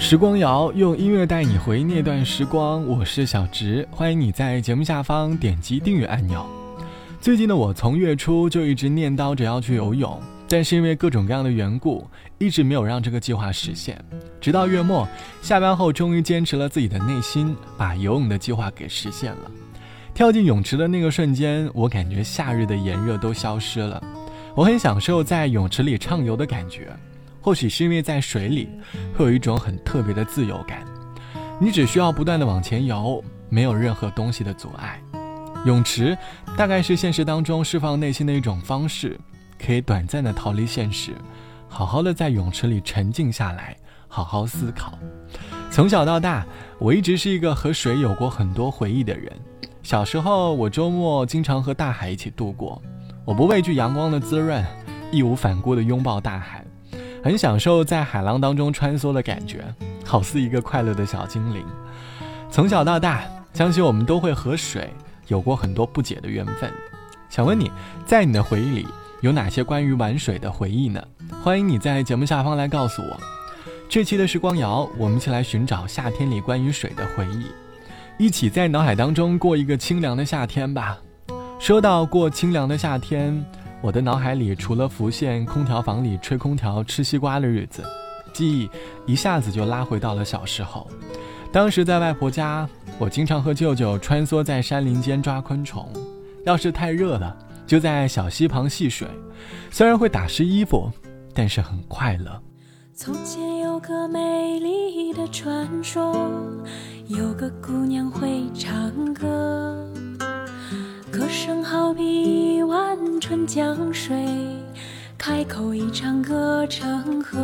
时光谣用音乐带你回那段时光，我是小植，欢迎你在节目下方点击订阅按钮。最近的我从月初就一直念叨着要去游泳，但是因为各种各样的缘故，一直没有让这个计划实现。直到月末下班后，终于坚持了自己的内心，把游泳的计划给实现了。跳进泳池的那个瞬间，我感觉夏日的炎热都消失了，我很享受在泳池里畅游的感觉。或许是因为在水里会有一种很特别的自由感，你只需要不断的往前游，没有任何东西的阻碍。泳池大概是现实当中释放内心的一种方式，可以短暂的逃离现实，好好的在泳池里沉静下来，好好思考。从小到大，我一直是一个和水有过很多回忆的人。小时候，我周末经常和大海一起度过，我不畏惧阳光的滋润，义无反顾的拥抱大海。很享受在海浪当中穿梭的感觉，好似一个快乐的小精灵。从小到大，相信我们都会和水有过很多不解的缘分。想问你，在你的回忆里有哪些关于玩水的回忆呢？欢迎你在节目下方来告诉我。这期的时光谣，我们一起来寻找夏天里关于水的回忆，一起在脑海当中过一个清凉的夏天吧。说到过清凉的夏天。我的脑海里除了浮现空调房里吹空调吃西瓜的日子，记忆一下子就拉回到了小时候。当时在外婆家，我经常和舅舅穿梭在山林间抓昆虫。要是太热了，就在小溪旁戏水，虽然会打湿衣服，但是很快乐。从前有个美丽的传说，有个姑娘会唱歌。春江水，开口一唱歌成河。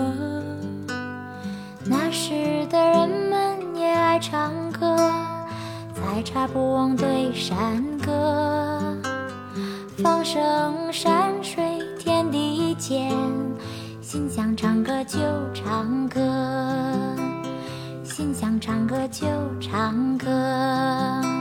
那时的人们也爱唱歌，采茶不忘对山歌。放声山水天地间，心想唱歌就唱歌，心想唱歌就唱歌。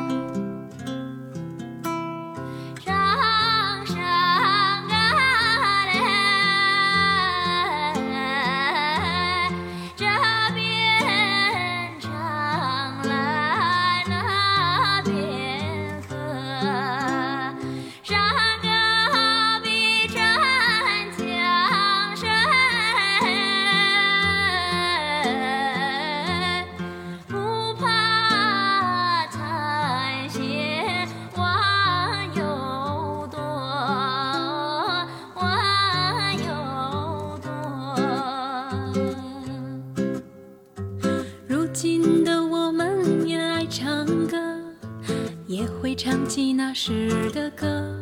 那时的歌，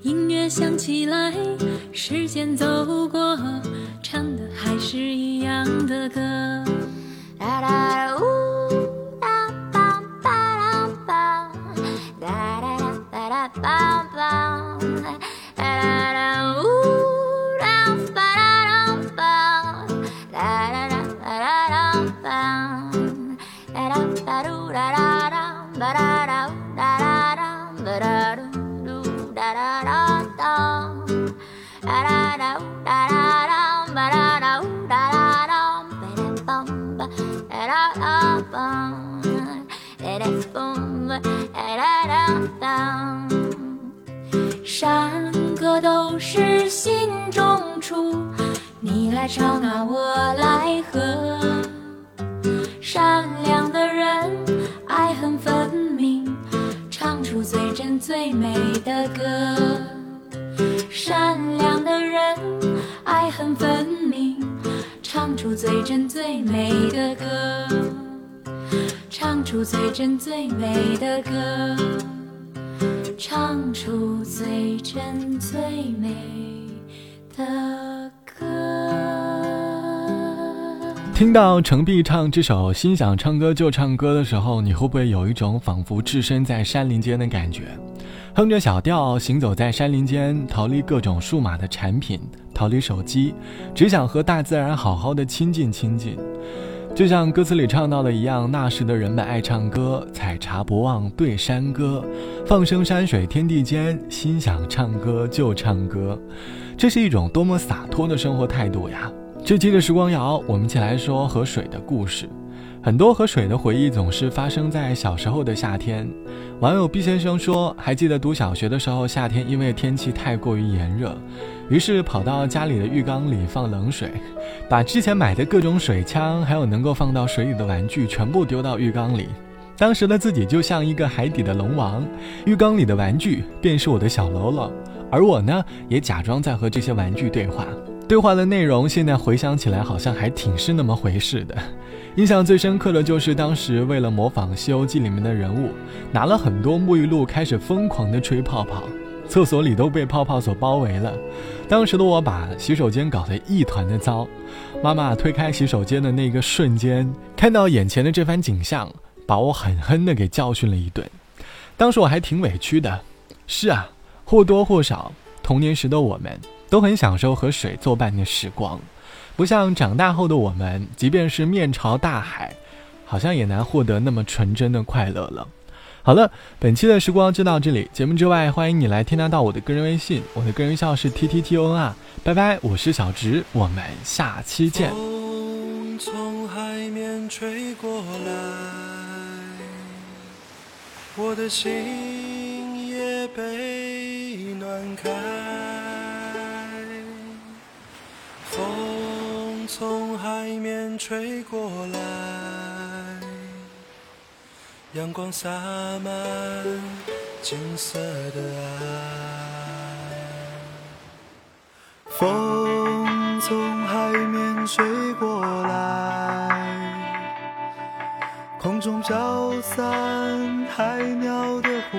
音乐响起来，时间走过，唱的还是一样的歌。哒哒呜哒，哒哒哒哒，山歌都是心中出，你来唱啊，我来和。善良的人，爱恨分明，唱出最真最美的歌。善良的人，爱恨分明，唱出最真最美的歌。唱出最真最美的歌，唱出最真最美的歌。听到程璧唱这首《心想唱歌就唱歌》的时候，你会不会有一种仿佛置身在山林间的感觉？哼着小调，行走在山林间，逃离各种数码的产品，逃离手机，只想和大自然好好的亲近亲近。就像歌词里唱到的一样，那时的人们爱唱歌，采茶不忘对山歌，放声山水天地间，心想唱歌就唱歌，这是一种多么洒脱的生活态度呀！这期的时光谣，我们一起来说和水的故事。很多和水的回忆总是发生在小时候的夏天。网友毕先生说，还记得读小学的时候，夏天因为天气太过于炎热，于是跑到家里的浴缸里放冷水，把之前买的各种水枪，还有能够放到水里的玩具，全部丢到浴缸里。当时的自己就像一个海底的龙王，浴缸里的玩具便是我的小喽啰，而我呢，也假装在和这些玩具对话。对话的内容现在回想起来，好像还挺是那么回事的。印象最深刻的就是当时为了模仿《西游记》里面的人物，拿了很多沐浴露开始疯狂的吹泡泡，厕所里都被泡泡所包围了。当时的我把洗手间搞得一团的糟，妈妈推开洗手间的那个瞬间，看到眼前的这番景象，把我狠狠的给教训了一顿。当时我还挺委屈的。是啊，或多或少，童年时的我们都很享受和水作伴的时光。不像长大后的我们，即便是面朝大海，好像也难获得那么纯真的快乐了。好了，本期的时光就到这里。节目之外，欢迎你来添加到我的个人微信，我的个人微信号是 t t t o n 啊。拜拜，我是小直，我们下期见。风从海面吹过来，我的心也被暖开。从海面吹过来，阳光洒满金色的岸。风从海面吹过来，空中飘散海鸟的呼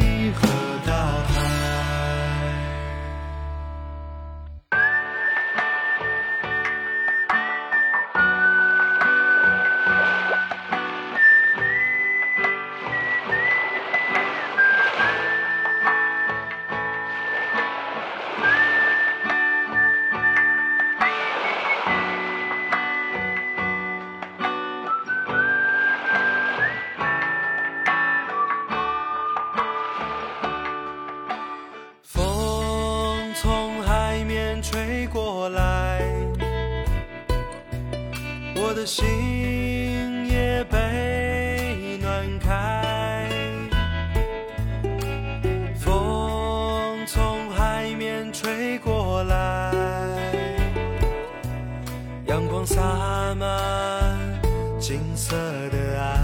和大海我的心也被暖开，风从海面吹过来，阳光洒满金色的岸。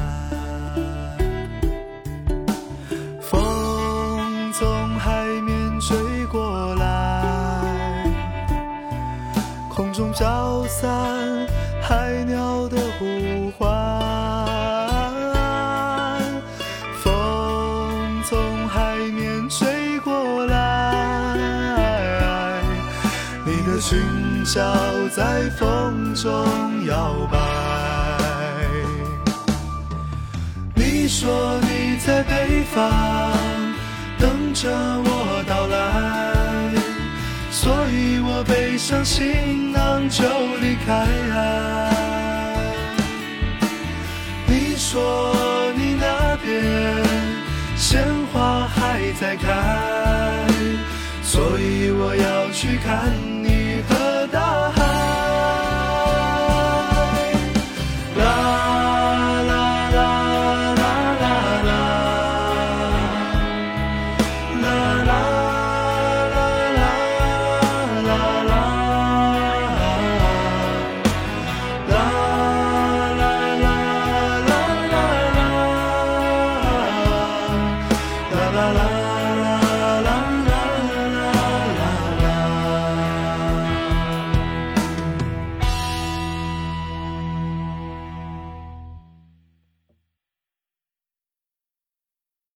风从海面吹过来，空中飘散。从海面吹过来，你的裙角在风中摇摆。你说你在北方等着我到来，所以我背上行囊就离开。你说在开，所以我要去看。